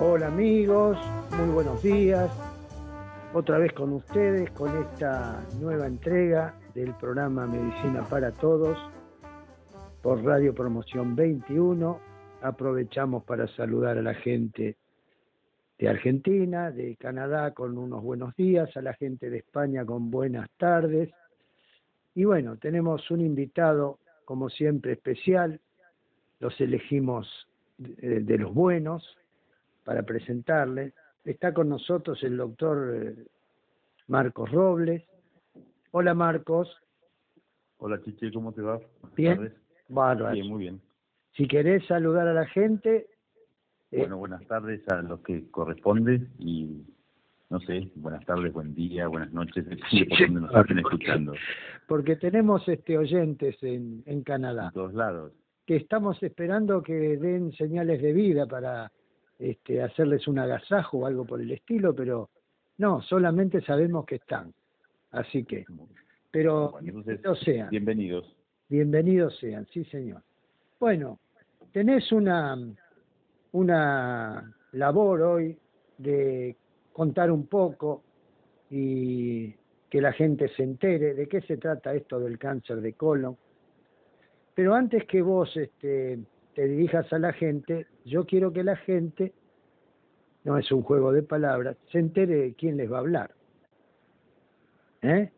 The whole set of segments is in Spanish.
Hola amigos, muy buenos días. Otra vez con ustedes con esta nueva entrega del programa Medicina para Todos por Radio Promoción 21. Aprovechamos para saludar a la gente de Argentina, de Canadá con unos buenos días, a la gente de España con buenas tardes. Y bueno, tenemos un invitado, como siempre, especial. Los elegimos de, de los buenos, para presentarle. Está con nosotros el doctor eh, Marcos Robles. Hola Marcos. Hola Chiche, ¿cómo te va? Bien. Bárbaro. Bien, muy bien. Si querés saludar a la gente. Eh, bueno, buenas tardes a los que corresponde y no sé, buenas tardes, buen día, buenas noches, sí, por donde nos estén escuchando. Porque tenemos este oyentes en, en Canadá. En todos lados. Que estamos esperando que den señales de vida para este, hacerles un agasajo o algo por el estilo, pero no, solamente sabemos que están. Así que, pero bueno, sean. Bienvenidos. Bienvenidos sean, sí señor. Bueno, tenés una, una labor hoy de contar un poco y que la gente se entere de qué se trata esto del cáncer de colon. Pero antes que vos este, te dirijas a la gente, yo quiero que la gente, no es un juego de palabras, se entere de quién les va a hablar. ¿Eh?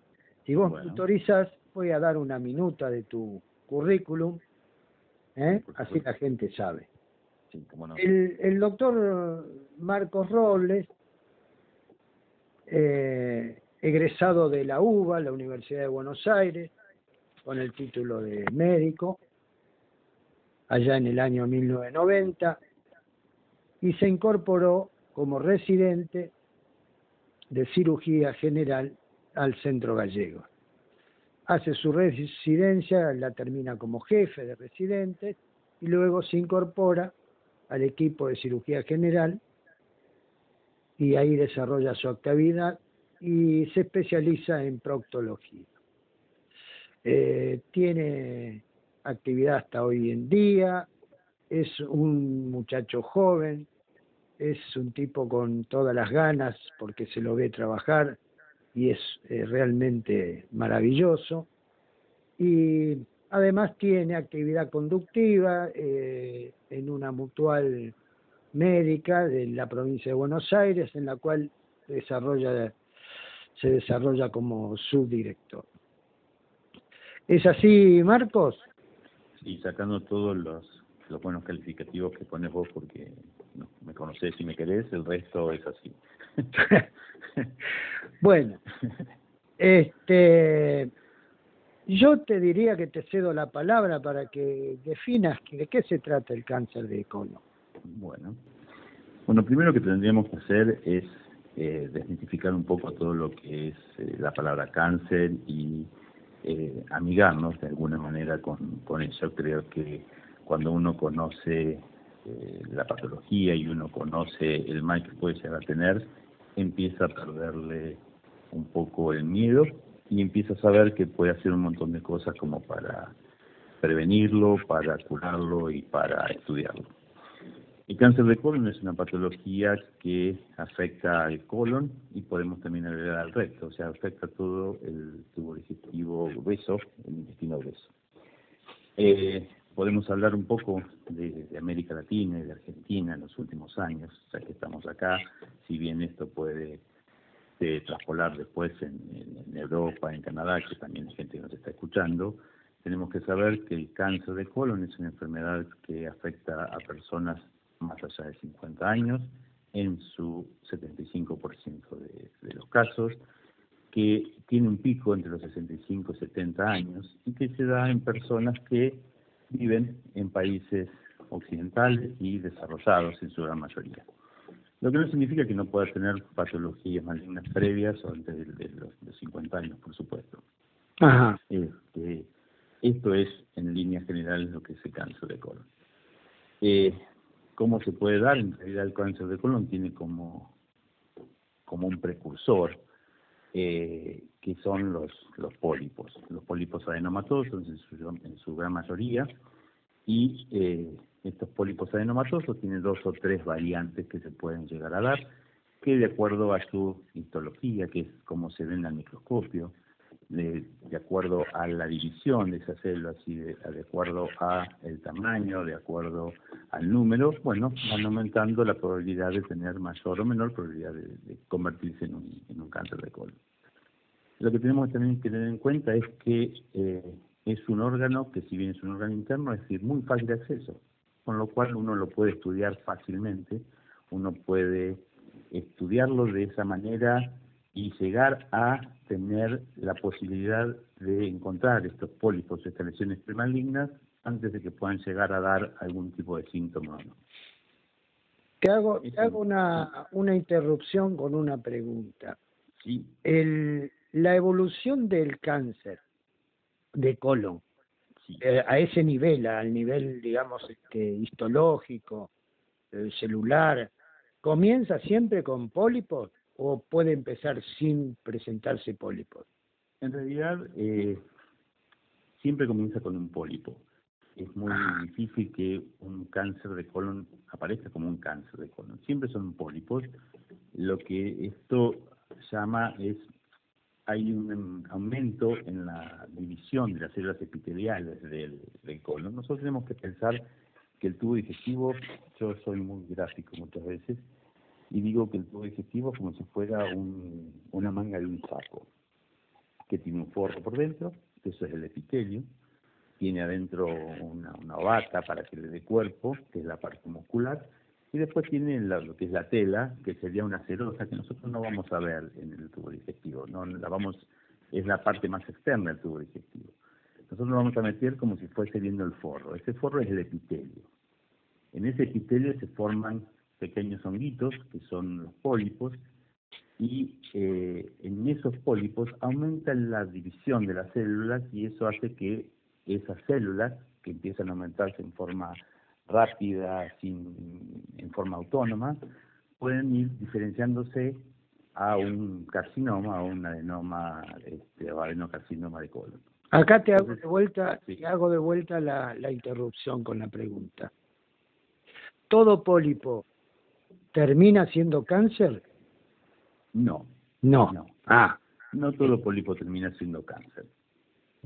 Si vos me autorizas, voy a dar una minuta de tu currículum, ¿eh? así la gente sabe. el, el, doctor Marcos Robles, eh, egresado de la UBA, la Universidad de Buenos Aires, con el título de médico, allá en el año 1990 y se incorporó como residente de cirugía general al centro gallego. Hace su residencia, la termina como jefe de residentes y luego se incorpora al equipo de cirugía general y ahí desarrolla su actividad y se especializa en proctología. Eh, tiene actividad hasta hoy en día, es un muchacho joven, es un tipo con todas las ganas porque se lo ve trabajar y es eh, realmente maravilloso. Y además tiene actividad conductiva eh, en una mutual médica de la provincia de Buenos Aires en la cual desarrolla, se desarrolla como subdirector. ¿Es así, Marcos? y sacando todos los, los buenos calificativos que pones vos porque me conoces y me querés, el resto es así. bueno, este, yo te diría que te cedo la palabra para que definas de qué se trata el cáncer de colon. Bueno, bueno, primero que tendríamos que hacer es eh, desmitificar un poco todo lo que es eh, la palabra cáncer y eh, amigarnos de alguna manera con, con eso. Creo que cuando uno conoce eh, la patología y uno conoce el mal que puede llegar a tener, empieza a perderle un poco el miedo y empieza a saber que puede hacer un montón de cosas como para prevenirlo, para curarlo y para estudiarlo. El cáncer de colon es una patología que afecta al colon y podemos también agregar al recto, o sea, afecta todo el tubo digestivo grueso, el intestino grueso. Eh, podemos hablar un poco de, América Latina y de Argentina en los últimos años, ya que estamos acá, si bien esto puede eh, traspolar después en, en, Europa, en Canadá, que también hay gente que nos está escuchando, tenemos que saber que el cáncer de colon es una enfermedad que afecta a personas más allá de 50 años, en su 75% de, de los casos, que tiene un pico entre los 65 y 70 años y que se da en personas que viven en países occidentales y desarrollados en su gran mayoría. Lo que no significa que no pueda tener patologías malignas previas o antes de, los, 50 años, por supuesto. Ajá. Este, esto es, en líneas generales, lo que es el cáncer de colon. Eh, cómo se puede dar, en realidad el cáncer de colon tiene como, como un precursor eh, que son los, los pólipos, los pólipos adenomatosos en su, en su gran mayoría, y eh, estos pólipos adenomatosos tienen dos o tres variantes que se pueden llegar a dar, que de acuerdo a su histología, que es como se ven al microscopio, de, de, acuerdo a la división de esas células y de, de, acuerdo a el tamaño, de acuerdo al número, bueno, van aumentando la probabilidad de tener mayor o menor probabilidad de, convertirse en un, en un, cáncer de colon. Lo que tenemos también que tener en cuenta es que eh, es un órgano que si bien es un órgano interno, es decir, muy fácil de acceso, con lo cual uno lo puede estudiar fácilmente, uno puede estudiarlo de esa manera y llegar a tener la posibilidad de encontrar estos pólipos, estas lesiones premalignas, antes de que puedan llegar a dar algún tipo de síntoma. ¿no? Te hago, te hago una, una interrupción con una pregunta. Sí. El, la evolución del cáncer de colon, Sí. eh, a ese nivel, al nivel, digamos, este, histológico, eh, celular, ¿comienza siempre con pólipos o puede empezar sin presentarse pólipos? En realidad, eh, siempre comienza con un pólipo. Es muy difícil que un cáncer de colon aparezca como un cáncer de colon. Siempre son pólipos. Lo que esto llama es, hay un aumento en la división de las células epiteliales del, del colon. Nosotros tenemos que pensar que el tubo digestivo, yo soy muy gráfico muchas veces, y digo que el tubo digestivo es como si fuera un, una manga de un saco, que tiene un forro por dentro, que eso es el epitelio, tiene adentro una, una bata para que le dé cuerpo, que es la parte muscular, y después tiene la- lo que es la tela, que sería una cerosa, que nosotros no vamos a ver en el tubo digestivo, no la vamos, es la parte más externa del tubo digestivo. Nosotros lo vamos a meter como si fuese viendo el forro. Ese forro es el epitelio. En ese epitelio se forman pequeños honguitos, que son los pólipos, y eh, en esos pólipos aumenta la división de las células y eso hace que esas células, que empiezan a aumentarse en forma rápida, sin, en forma autónoma, pueden ir diferenciándose a un carcinoma, a un adenoma, este, o adenocarcinoma de colon. Acá te hago de vuelta, sí. te hago de vuelta la, la interrupción con la pregunta. ¿Todo pólipo termina siendo cáncer? No, No. No. Ah, no todo pólipo termina siendo cáncer.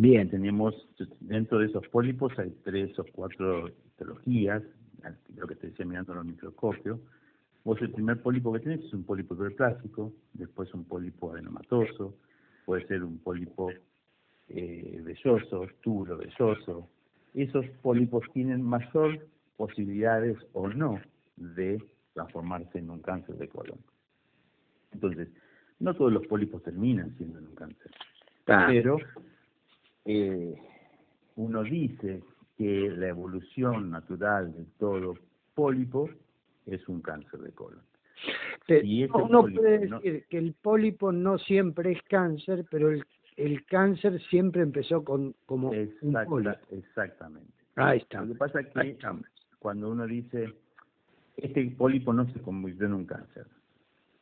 Bien. Tenemos, dentro de esos pólipos hay tres o cuatro histologías, lo que te decía mirando los microscopios. Vos el primer pólipo que tenés es un pólipo hiperplástico, después un pólipo adenomatoso, puede ser un pólipo eh, velloso, turo velloso. Esos pólipos tienen mayor posibilidades o no de transformarse en un cáncer de colon. Entonces, no todos los pólipos terminan siendo en un cáncer Ah, pero eh, uno dice que la evolución natural de todo pólipo es un cáncer de colon. y uno pólipo, puede ¿no? decir que el pólipo no siempre es cáncer, pero el, el cáncer siempre empezó con como un Exacta- pólipo. exactamente. Ahí está. Lo que pasa es que cuando uno dice, este pólipo no se convirtió en un cáncer,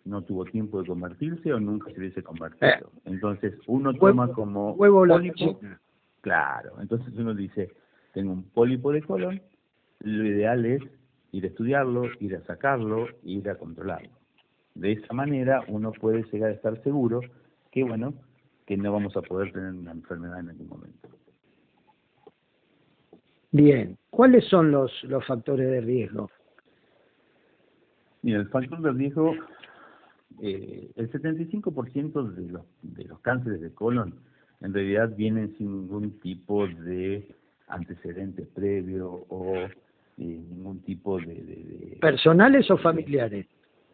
no tuvo tiempo de convertirse o nunca se hubiese convertido. Entonces uno toma como Huevo pólipo. Claro, entonces uno dice, tengo un pólipo de colon, lo ideal es ir a estudiarlo, ir a sacarlo, ir a controlarlo. De esa manera uno puede llegar a estar seguro que, bueno, que no vamos a poder tener una enfermedad en algún momento. Bien. ¿Cuáles son los, los factores de riesgo? Mira, el factor de riesgo, eh, el 75% de los, de los cánceres de colon en realidad vienen sin ningún tipo de antecedente previo o eh, ningún tipo de- de- de ¿Personales o familiares?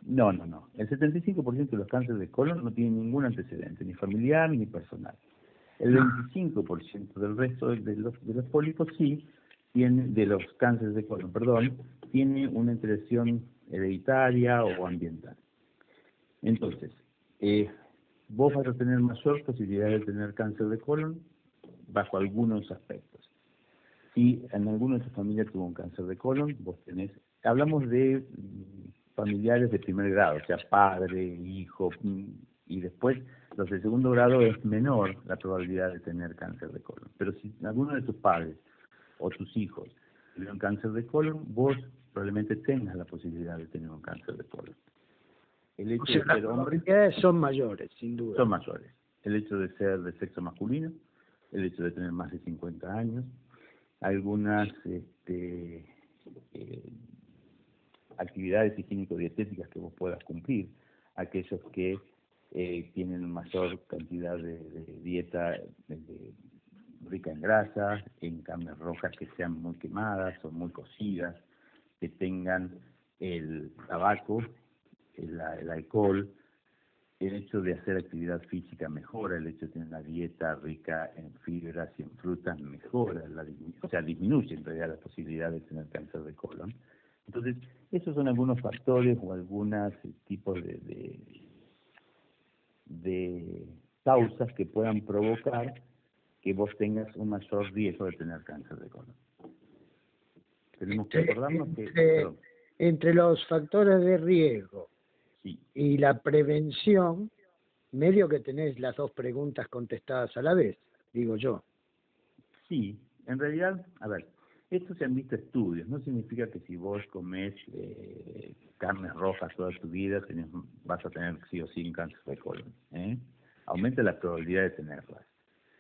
No, no, no. El 75% de los cánceres de colon no tienen ningún antecedente, ni familiar ni personal. El 25% del resto de los, de los pólipos sí tienen, de los cánceres de colon, perdón, tiene una interacción hereditaria o ambiental. Entonces, eh, vos vas a tener mayor posibilidad de tener cáncer de colon bajo algunos aspectos. Si en alguno de tu familia tuvo un cáncer de colon, vos tenés, hablamos de mm, familiares de primer grado, o sea, padre, hijo, mm, y después Entonces, el segundo grado es menor la probabilidad de tener cáncer de colon. Pero si alguno de tus padres o tus hijos tuvieron cáncer de colon, vos probablemente tengas la posibilidad de tener un cáncer de colon. El hecho de ser hombre son mayores, sin duda. Son mayores. El hecho de ser de sexo masculino, el hecho de tener más de 50 años, algunas este, eh, actividades higiénico-dietéticas que vos puedas cumplir, aquellos que eh, tienen mayor cantidad de, dieta rica en grasa, en carnes rojas que sean muy quemadas o muy cocidas, que tengan el tabaco, el, alcohol, el hecho de hacer actividad física mejora, el hecho de tener una dieta rica en fibras y en frutas mejora, la, o sea, disminuye en realidad la posibilidad de tener cáncer de colon. Entonces, esos son algunos factores o algunos tipos de, de, causas que puedan provocar que vos tengas un mayor riesgo de tener cáncer de colon. Tenemos que acordarnos que... Entre, los factores de riesgo y la prevención, medio que tenés las dos preguntas contestadas a la vez, digo yo. Sí, en realidad, a ver, esto se han visto estudios, no significa que si vos comes eh, carnes rojas toda tu vida tenés, vas a tener sí o sí un cáncer de colon. ¿eh? Aumenta la probabilidad de tenerlas.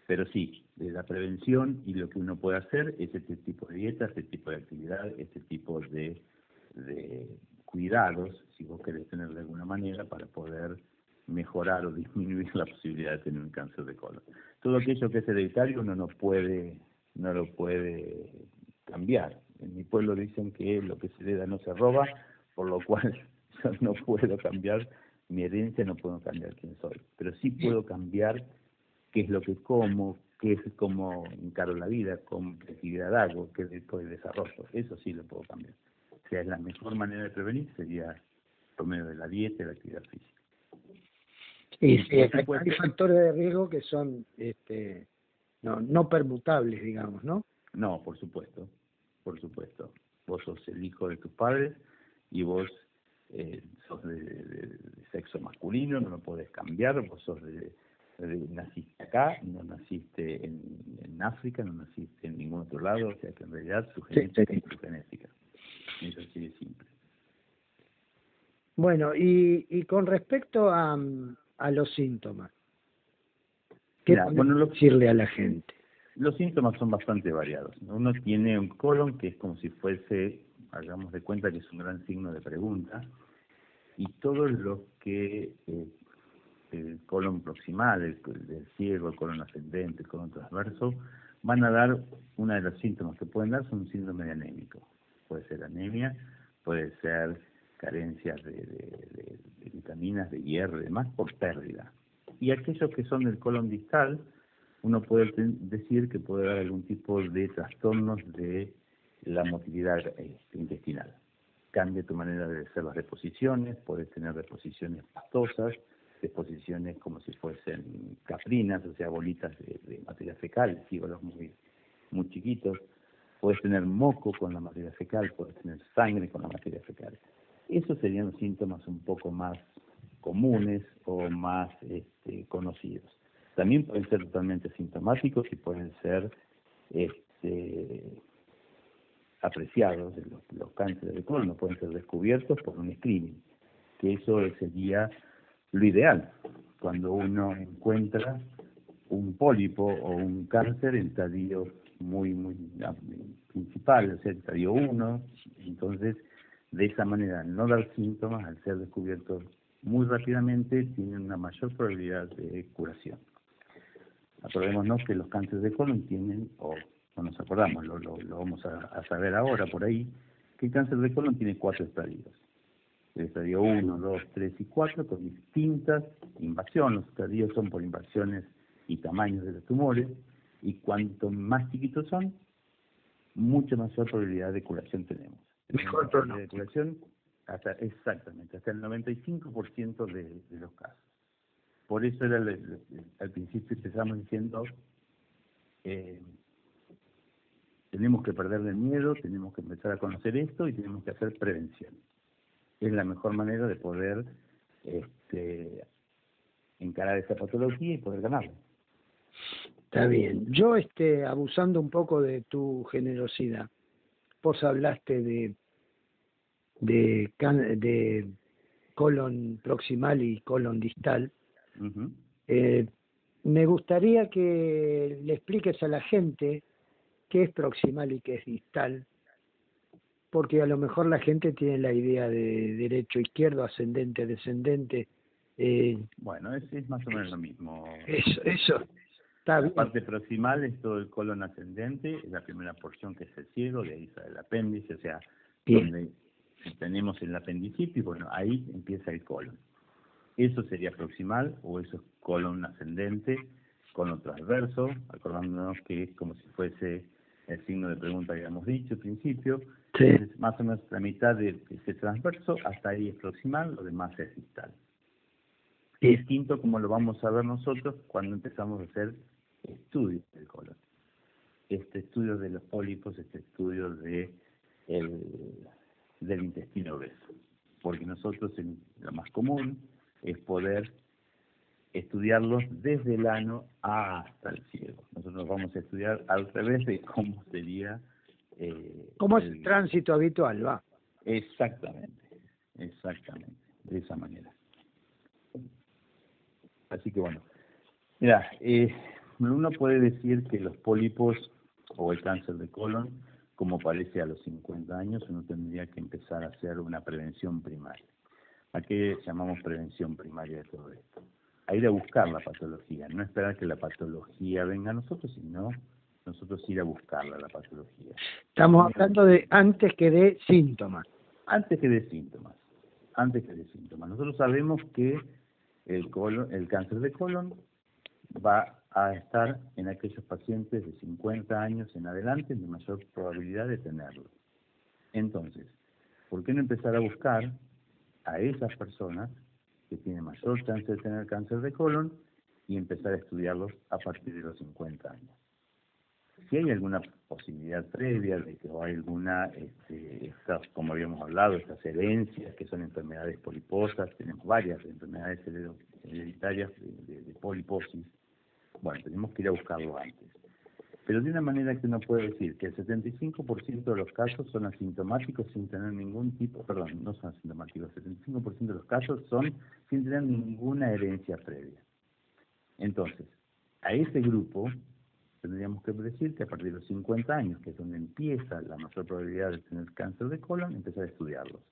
Pero sí, de la prevención y lo que uno puede hacer es este tipo de dieta, este tipo de actividad, este tipo de, de cuidados, si vos querés tener de alguna manera, para poder mejorar o disminuir la posibilidad de tener un cáncer de colon. Todo aquello que es hereditario uno no puede, no lo puede cambiar. En mi pueblo dicen que lo que se hereda no se roba, por lo cual yo no puedo cambiar mi herencia, no puedo cambiar quién soy. Pero sí puedo cambiar qué es lo que como, qué es cómo encaro la vida, con qué actividad hago, qué tipo de desarrollo. Eso sí lo puedo cambiar. O sea, la mejor manera de prevenir sería por medio de la dieta y la actividad física. Y sí, hay factores de riesgo que son este, no, no permutables, digamos, ¿no? No, por supuesto, por supuesto. Vos sos el hijo de tus padres y vos eh, sos de, sexo masculino, no lo podés cambiar, vos sos de, naciste acá, no naciste en, en, África, no naciste en ningún otro lado, o sea que en realidad tu genética es tu genética. Eso así de simple. Bueno, y, y con respecto a, a los síntomas, ¿qué bueno, decirle a la gente? Los síntomas son bastante variados. Uno tiene un colon que es como si fuese, hagamos de cuenta que es un gran signo de pregunta, y todos los que eh, el colon proximal, el, el, ciego, el colon ascendente, el colon transverso, van a dar, una de los síntomas que pueden dar son un síndrome de anémico. Puede ser anemia, puede ser carencias de, vitaminas, de hierro y demás por pérdida. Y aquellos que son del colon distal, uno puede decir que puede haber algún tipo de trastornos de la motilidad este, intestinal. Cambia tu manera de hacer las deposiciones, puedes tener deposiciones pastosas, deposiciones como si fuesen caprinas, o sea, bolitas de, materia fecal, fígolos muy, muy chiquitos. Puedes tener moco con la materia fecal, puedes tener sangre con la materia fecal. Esos serían síntomas un poco más comunes o más este, conocidos. También pueden ser totalmente sintomáticos y pueden ser este, apreciados. Los, los cánceres de colon pueden ser descubiertos por un screening, que eso sería lo ideal, cuando uno encuentra un pólipo o un cáncer en estadio muy, muy principal, o sea, estadio 1, entonces de esa manera no dar síntomas al ser descubiertos muy rápidamente tienen una mayor probabilidad de curación. Acordémonos que los cánceres de colon tienen, o no nos acordamos, lo, vamos a, saber ahora por ahí, que el cáncer de colon tiene cuatro estadios. El estadio 1, 2, 3 y 4 con distintas invasiones. Los estadios son por invasiones y tamaños de los tumores, y cuanto más chiquitos son, mucha mayor probabilidad de curación tenemos. Mejor probabilidad de curación hasta, exactamente, hasta el 95% de, de los casos. Por eso era al principio empezamos diciendo, eh, tenemos que perder el miedo, tenemos que empezar a conocer esto y tenemos que hacer prevención. Es la mejor manera de poder este, encarar esta patología y poder ganarla. Está bien. Yo, este, abusando un poco de tu generosidad, vos hablaste de de, de colon proximal y colon distal. eh, me gustaría que le expliques a la gente qué es proximal y qué es distal, porque a lo mejor la gente tiene la idea de derecho, izquierdo, ascendente, descendente. Eh, bueno, es, es más o menos lo mismo. Eso, eso. Está la parte proximal es todo el colon ascendente, es la primera porción que es el ciego, de ahí sale el apéndice, o sea, donde tenemos el apendicitis, bueno, ahí empieza el colon. Eso sería proximal o eso es colon ascendente, colon transverso, acordándonos que es como si fuese el signo de pregunta que habíamos dicho al principio. Es más o menos la mitad de ese transverso, hasta ahí es proximal, lo demás es distal. Distinto como lo vamos a ver nosotros cuando empezamos a hacer estudios del colon. Este estudio de los pólipos, este estudio de el, del intestino grueso. Porque nosotros lo más común es poder estudiarlos desde el ano hasta el cielo. Nosotros vamos a estudiar al revés de cómo sería... Eh, ¿Cómo es el tránsito habitual, va? Exactamente, exactamente, de esa manera. Así que bueno, mira, eh, uno puede decir que los pólipos o el cáncer de colon como parece a los 50 años, uno tendría que empezar a hacer una prevención primaria. ¿A qué llamamos prevención primaria de todo esto? A ir a buscar la patología, no esperar que la patología venga a nosotros, sino nosotros ir a buscarla, la patología. Estamos hablando de antes que de síntomas. Antes que de síntomas, antes que de síntomas. Nosotros sabemos que el, colon, el cáncer de colon va a estar en aquellos pacientes de 50 años en adelante de mayor probabilidad de tenerlo. Entonces, ¿por qué no empezar a buscar a esas personas que tienen mayor chance de tener cáncer de colon y empezar a estudiarlos a partir de los 50 años? Si hay alguna posibilidad previa de que hay alguna, este, como habíamos hablado, estas herencias que son enfermedades poliposas, tenemos varias enfermedades hereditarias de, de poliposis, bueno, tenemos que ir a buscarlo antes. Pero de una manera que uno puede decir que el 75% de los casos son asintomáticos sin tener ningún tipo, perdón, no son asintomáticos, el 75% de los casos son sin tener ninguna herencia previa. Entonces, a ese grupo tendríamos que decir que a partir de los 50 años, que es donde empieza la mayor probabilidad de tener cáncer de colon, empezar a estudiarlos.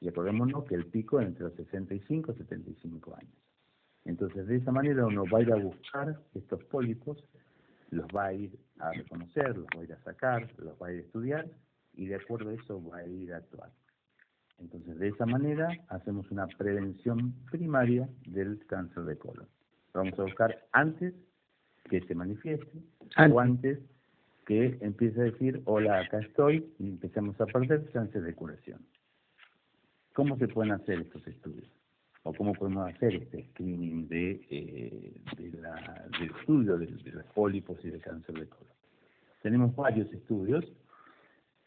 Y acordémonos que el pico es entre los 65 y 75 años. Entonces, de esa manera uno va a ir a buscar estos pólipos, los va a ir a reconocer, los va a ir a sacar, los va a ir a estudiar y de acuerdo a eso va a ir a actuar. Entonces, de esa manera hacemos una prevención primaria del cáncer de colon. Lo vamos a buscar antes que se manifieste o antes que empiece a decir, hola, acá estoy, y empecemos a perder chances de curación. ¿Cómo se pueden hacer estos estudios? O cómo podemos hacer este screening de, eh, del estudio de, los pólipos y del cáncer de colon. Tenemos varios estudios,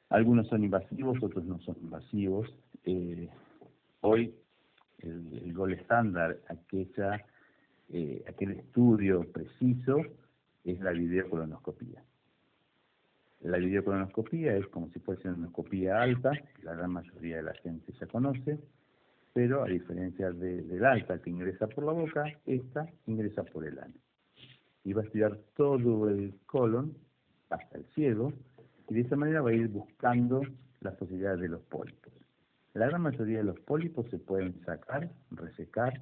algunos son invasivos, otros no son invasivos. Eh, hoy el, gol estándar, eh, aquel estudio preciso, es la videocolonoscopía. La videocolonoscopía es como si fuese una endoscopía alta, la gran mayoría de la gente ya conoce, pero a diferencia de, del alta que ingresa por la boca, esta ingresa por el ano. Y va a estudiar todo el colon hasta el ciego, y de esa manera va a ir buscando las posibilidades de los pólipos. La gran mayoría de los pólipos se pueden sacar, resecar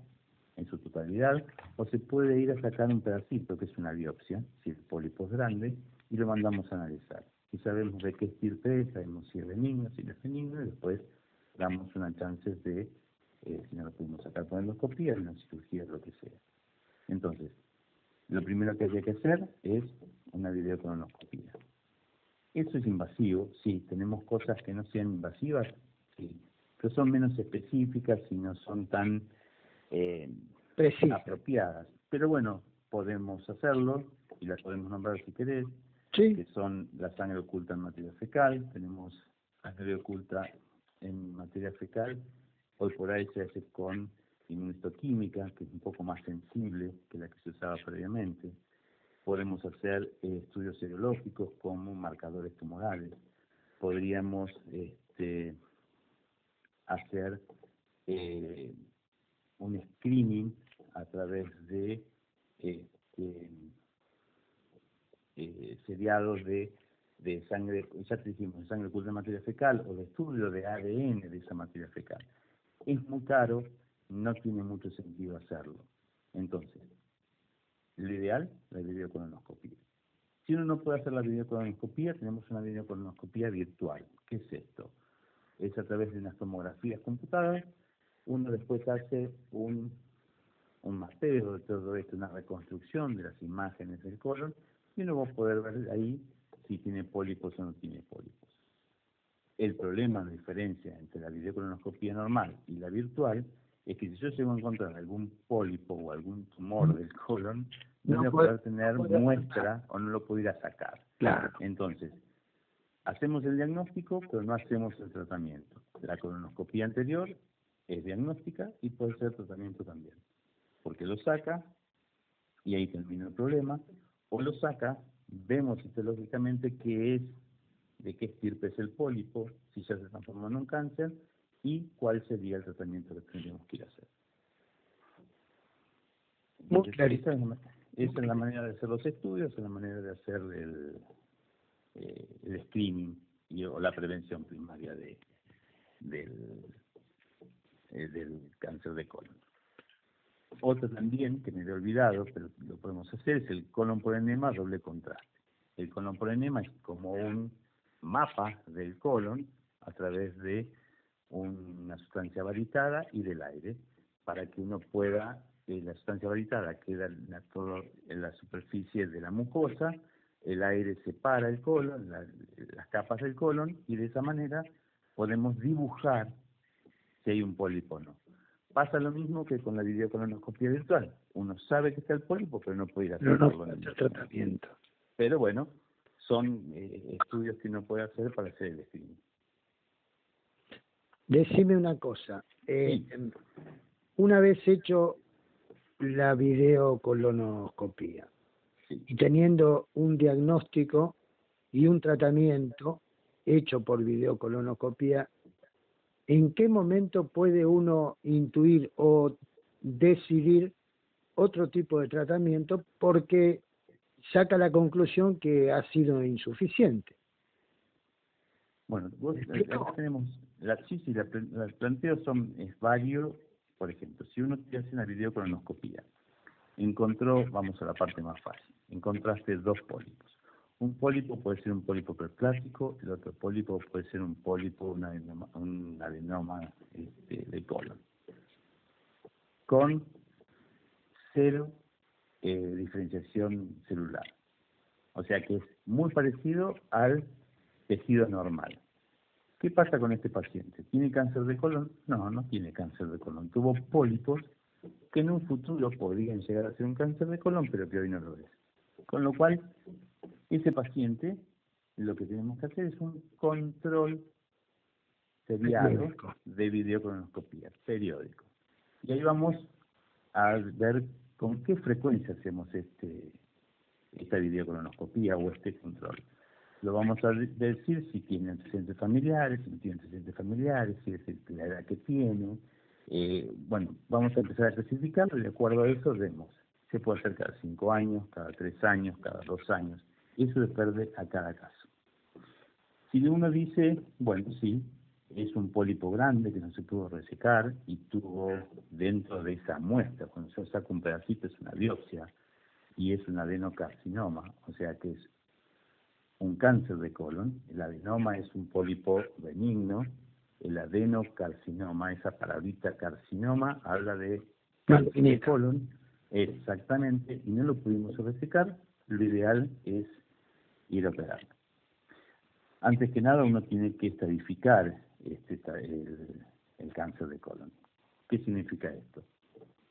en su totalidad, o se puede ir a sacar un pedacito, que es una biopsia, si el pólipo es grande, y lo mandamos a analizar. Y sabemos de qué estirpe es, sabemos si es benigno, si no es benigno, y después damos una chance de eh, si no lo pudimos sacar por endoscopía, una cirugía, lo que sea. Entonces, lo primero que hay que hacer es una videocolonoscopía. Eso es invasivo, sí, tenemos cosas que no sean invasivas, sí, pero son menos específicas y no son tan eh, apropiadas. Pero bueno, podemos hacerlo y las podemos nombrar si querés, que son la sangre oculta en materia fecal, tenemos sangre oculta en materia fecal Hoy por ahí se hace con inmunohistoquímica, que es un poco más sensible que la que se usaba previamente. Podemos hacer eh, estudios serológicos como marcadores tumorales. Podríamos este, hacer eh, un screening a través de este, eh, seriados de, de sangre, ya te dijimos, de sangre oculta de materia fecal o de estudio de ADN de esa materia fecal. Es muy caro, no tiene mucho sentido hacerlo. Entonces, lo ideal, la videocolonoscopía. Si uno no puede hacer la videocolonoscopía, tenemos una videocolonoscopía virtual. ¿Qué es esto? Es a través de unas tomografías computadas, uno después hace un, un mapeo de todo esto, una reconstrucción de las imágenes del colon, y uno va a poder ver ahí si tiene pólipos o no tiene pólipos. El problema, la diferencia entre la videocolonoscopía normal y la virtual, es que si yo llego a encontrar algún pólipo o algún tumor del colon, no, voy a poder tener muestra o no lo pudiera sacar. Claro. Entonces, hacemos el diagnóstico, pero no hacemos el tratamiento. La colonoscopía anterior es diagnóstica y puede ser tratamiento también. Porque lo saca y ahí termina el problema, o lo saca, vemos histológicamente qué es, de qué estirpe es el pólipo, si ya se transformó en un cáncer, y cuál sería el tratamiento que tendríamos que ir a hacer. Muy claro. Esa, es la manera de hacer los estudios, es la manera de hacer el, eh, el screening y, o la prevención primaria de, del, eh, del cáncer de colon. Otra también, que me he olvidado, pero lo podemos hacer, es el colon por enema doble contraste. El colon por enema es como un mapa del colon a través de una sustancia varitada y del aire, para que uno pueda, eh, la sustancia varitada queda en la, todo, en la superficie de la mucosa, el aire separa el colon, las capas del colon, y de esa manera podemos dibujar si hay un pólipo o no. Pasa lo mismo que con la videocolonoscopia virtual. Uno sabe que está el pólipo, pero no puede ir a hacerlo en el tratamiento. Pero bueno, son eh, estudios que uno puede hacer para hacer el screening. Decime una cosa. Eh, Una vez hecho la videocolonoscopia y teniendo un diagnóstico y un tratamiento hecho por videocolonoscopia, ¿en qué momento puede uno intuir o decidir otro tipo de tratamiento porque saca la conclusión que ha sido insuficiente? Bueno, vos, tenemos, la, sí, sí, los planteos son es varios. Por ejemplo, si uno te hace una videocolonoscopía, encontró, vamos a la parte más fácil, encontraste dos pólipos. Un pólipo puede ser un pólipo perplástico, el otro pólipo puede ser un pólipo, un adenoma, un adenoma este, de colon. Con cero eh, diferenciación celular. O sea que es muy parecido al tejido normal. ¿Qué pasa con este paciente? ¿Tiene cáncer de colon? No, no tiene cáncer de colon. Tuvo pólipos que en un futuro podrían llegar a ser un cáncer de colon, pero que hoy no lo es. Con lo cual, ese paciente, lo que tenemos que hacer es un control seriado de videocolonoscopía, periódico. Y ahí vamos a ver con qué frecuencia hacemos este esta videocolonoscopía o este control. Lo vamos a decir si tiene antecedentes familiares, si no tiene antecedentes familiares, si es la edad que tiene. Eh, bueno, vamos a empezar a especificarlo y de acuerdo a eso vemos. Se puede hacer cada cinco años, cada tres años, cada dos años. Eso depende a cada caso. Si uno dice, bueno, sí, es un pólipo grande que no se pudo resecar y tuvo dentro de esa muestra, cuando se saca un pedacito es una biopsia y es un adenocarcinoma, o sea que es un cáncer de colon, el adenoma es un pólipo benigno, el adenocarcinoma, esa palabrita carcinoma, habla de cáncer de colon, exactamente, y no lo pudimos resecar, lo ideal es ir a operar. Antes que nada uno tiene que estadificar este, el cáncer de colon. ¿Qué significa esto?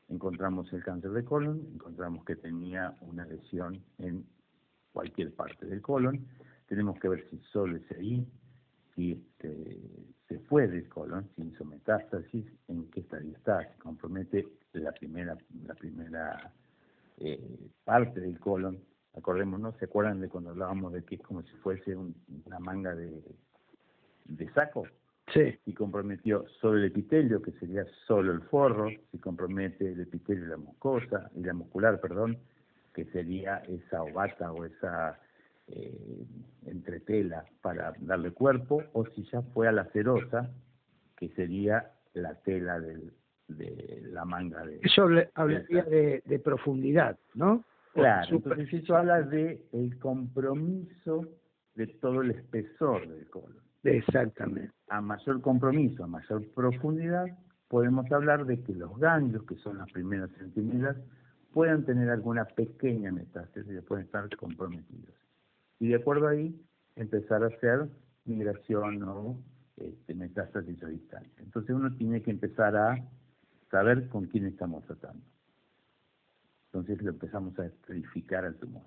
Encontramos el cáncer de colon, encontramos que tenía una lesión en cualquier parte del colon, tenemos que ver si solo es ahí, si este, se fue del colon, si hizo metástasis, en qué estadio está, si compromete la primera, la primera eh, parte del colon. Acordémonos, ¿se acuerdan de cuando hablábamos de que es como si fuese una manga de, de saco? Sí. Si comprometió solo el epitelio, que sería solo el forro, si compromete el epitelio y la mucosa, y la muscular, perdón, que sería esa ovata o esa eh, entretela para darle cuerpo, o si ya fue a la cerosa, que sería la tela del, de la manga de... Eso hablaría de, de, profundidad, ¿no? Claro, entonces eso habla de el compromiso de todo el espesor del colon. Exactamente. A mayor compromiso, a mayor profundidad, podemos hablar de que los ganglios, que son las primeras centinelas, puedan tener alguna pequeña metástasis y pueden estar comprometidos. Y de acuerdo ahí, empezar a hacer migración o este, metástasis a distancia. Entonces uno tiene que empezar a saber con quién estamos tratando. Entonces lo empezamos a estratificar al tumor.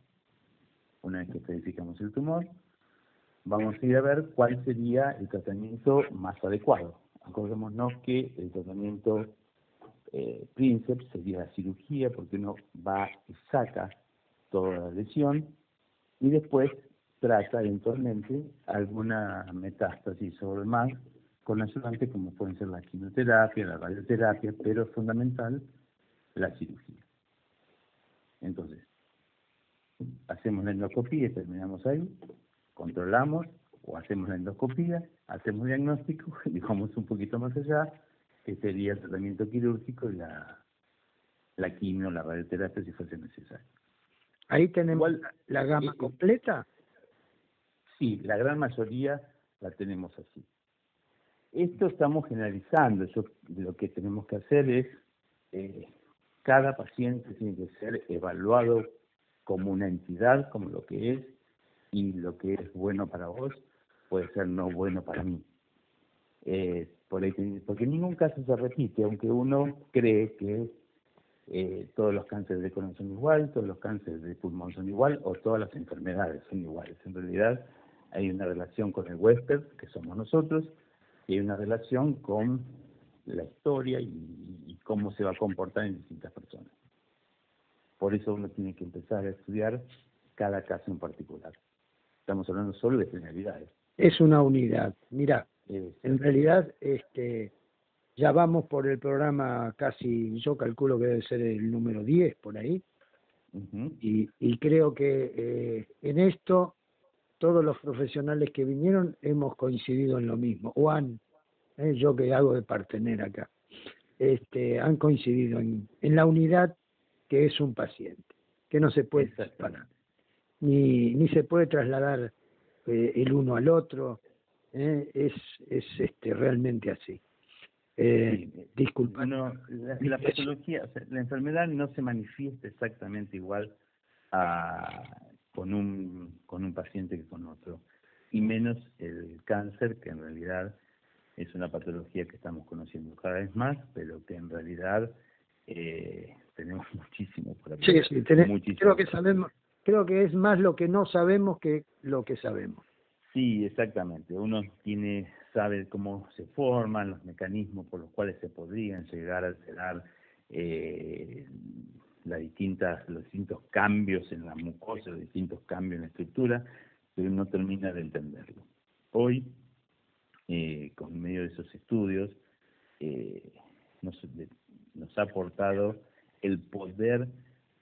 Una vez que estratificamos el tumor, vamos a ir a ver cuál sería el tratamiento más adecuado. Acordémonos que el tratamiento eh, príncipe sería la cirugía, porque uno va y saca toda la lesión y después trata eventualmente alguna metástasis o más con ayudante como pueden ser la quimioterapia, la radioterapia, pero fundamental la cirugía. Entonces, hacemos la endoscopía y terminamos ahí, controlamos o hacemos la endoscopía, hacemos diagnóstico y vamos un poquito más allá, que sería el tratamiento quirúrgico y la, la quimio, la radioterapia si fuese necesario. Ahí tenemos la gama completa. Sí, la gran mayoría la tenemos así. Esto estamos generalizando, eso lo que tenemos que hacer es, eh, cada paciente tiene que ser evaluado como una entidad, como lo que es, y lo que es bueno para vos puede ser no bueno para mí. Eh, por porque ningún caso se repite, aunque uno cree que eh, todos los cánceres de colon son igual, todos los cánceres de pulmón son igual, o todas las enfermedades son iguales. En realidad hay una relación con el huésped, que somos nosotros, y hay una relación con la historia y cómo se va a comportar en distintas personas. Por eso uno tiene que empezar a estudiar cada caso en particular. Estamos hablando solo de generalidades. Es una unidad. Mira, en realidad este ya vamos por el programa casi, yo calculo que debe ser el número 10 por ahí. y, y, creo que eh, en esto todos los profesionales que vinieron hemos coincidido en lo mismo, o han, eh, yo que hago de partener acá, este, han coincidido en, en la unidad que es un paciente, que no se puede separar ni, ni se puede trasladar eh, el uno al otro, eh, es, es este, realmente así. Eh, disculpa. la, la patología, la enfermedad no se manifiesta exactamente igual a, con, un, con un paciente que con otro, y menos el cáncer, que en realidad es una patología que estamos conociendo cada vez más, pero que en realidad eh, tenemos muchísimo por aprender. Sí, sí, tenemos, creo que sabemos, creo que es más lo que no sabemos que lo que sabemos. Sí, exactamente. Uno tiene sabe cómo se forman los mecanismos por los cuales se podrían llegar a alterar eh, las distintas, los distintos cambios en la mucosa, los distintos cambios en la estructura, pero no termina de entenderlo. Hoy, eh, con medio de esos estudios, eh, nos, nos ha aportado el poder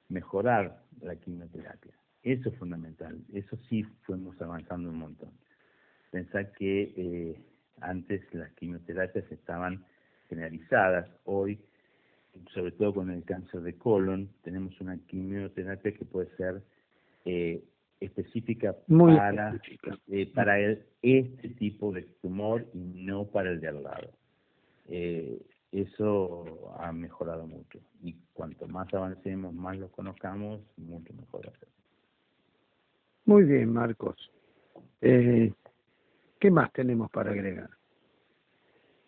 mejorar la quimioterapia. Eso es fundamental, eso sí fuimos avanzando un montón. Pensar que eh, antes las quimioterapias estaban generalizadas, hoy, sobre todo con el cáncer de colon, tenemos una quimioterapia que puede ser eh, específica para, eh, para este tipo de tumor y no para el de al lado. Eh, eso ha mejorado mucho. Y cuanto más avancemos, más lo conozcamos, mucho mejor va Muy bien, Marcos. Eh, ¿Qué más tenemos para agregar?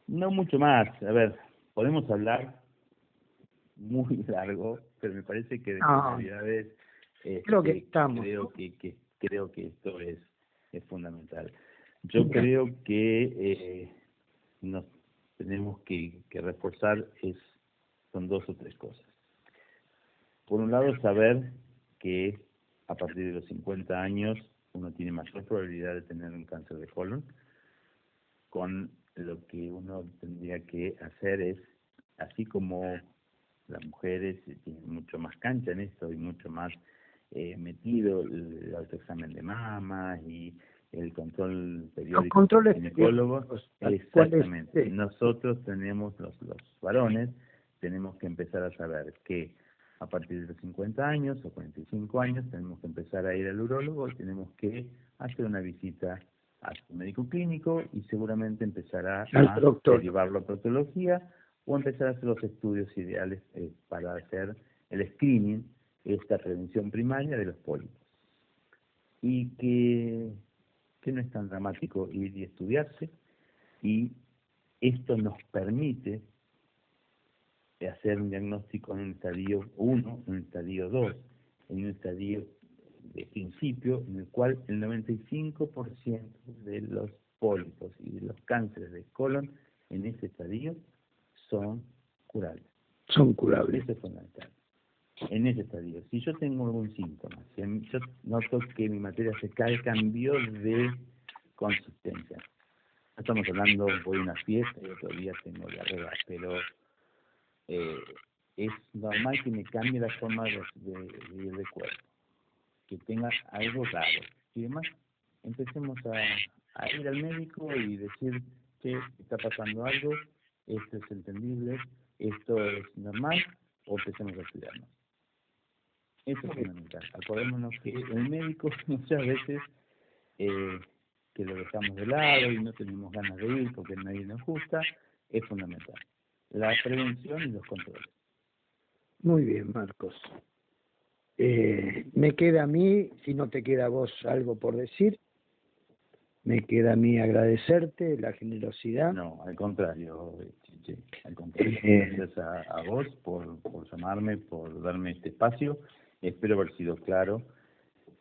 No mucho más. A ver, podemos hablar muy largo, pero me parece que de ah, creo que este, estamos. Creo que, que, creo que esto es, es fundamental. Yo creo que eh, nos tenemos que, reforzar es son dos o tres cosas. Por un lado, saber que a partir de los 50 años uno tiene mayor probabilidad de tener un cáncer de colon, con lo que uno tendría que hacer es, así como las mujeres tienen mucho más cancha en esto y mucho más eh, metido el autoexamen de mamas y el control periódico del ginecólogo. Exactamente. Nosotros tenemos, los, los varones, tenemos que empezar a saber que a partir de los 50 años o 45 años tenemos que empezar a ir al urólogo, tenemos que hacer una visita a su médico clínico y seguramente empezará a derivarlo a patología o empezar a hacer los estudios ideales eh, para hacer el screening, esta prevención primaria de los pólipos. Y que, no es tan dramático ir y estudiarse y esto nos permite hacer un diagnóstico en un estadio 1, en un estadio 2, en un estadio de principio en el cual el 95% de los pólipos y de los cánceres de colon en ese estadio son curables. Son curables. Eso es fundamental. En ese estadio, si yo tengo algún síntoma, si yo noto que mi materia fecal cambió de consistencia, estamos hablando, voy a una fiesta y otro día tengo diarrea, pero eh, es normal que me cambie la forma de, ir de cuerpo, que tenga algo raro. Y demás, empecemos a, ir al médico y decir que está pasando algo, esto es entendible, esto es normal, o empecemos a estudiarnos. Eso es fundamental. Acordémonos que el médico muchas veces eh, que lo dejamos de lado y no tenemos ganas de ir porque nadie nos gusta, es fundamental la prevención y los controles. Muy bien, Marcos. Eh, me queda a mí, si no te queda a vos algo por decir, me queda a mí agradecerte la generosidad. No, al contrario, Chiche, al contrario, eh, gracias a, a, vos por, por llamarme, por darme este espacio. Espero haber sido claro,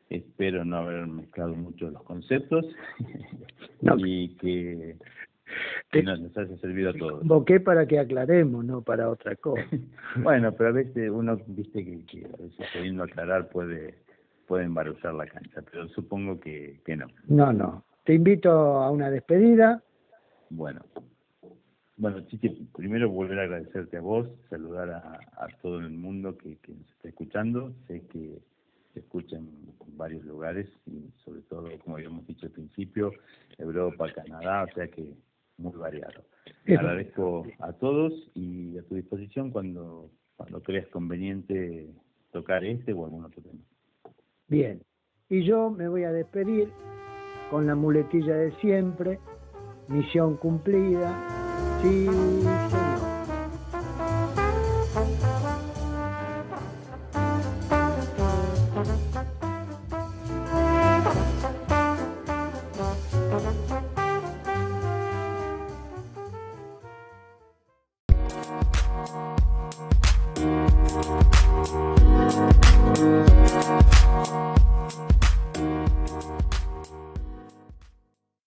espero no haber mezclado mucho los conceptos y que que nos, haya servido a todos. Convoqué para que aclaremos, no para otra cosa. bueno, pero a veces uno, viste que, que a veces pudiendo aclarar puede, puede embaruzar la cancha, pero supongo que, que no. No, no. Te invito a una despedida. Bueno. Bueno, Chiche, primero volver a agradecerte a vos, saludar a, a todo el mundo que, que nos está escuchando. Sé que se escucha en varios lugares y sobre todo, como habíamos dicho al principio, Europa, Canadá, o sea que muy variado. Agradezco a todos y a tu disposición cuando, cuando creas conveniente tocar este o algún otro tema. Bien, y yo me voy a despedir con la muletilla de siempre, misión cumplida, sí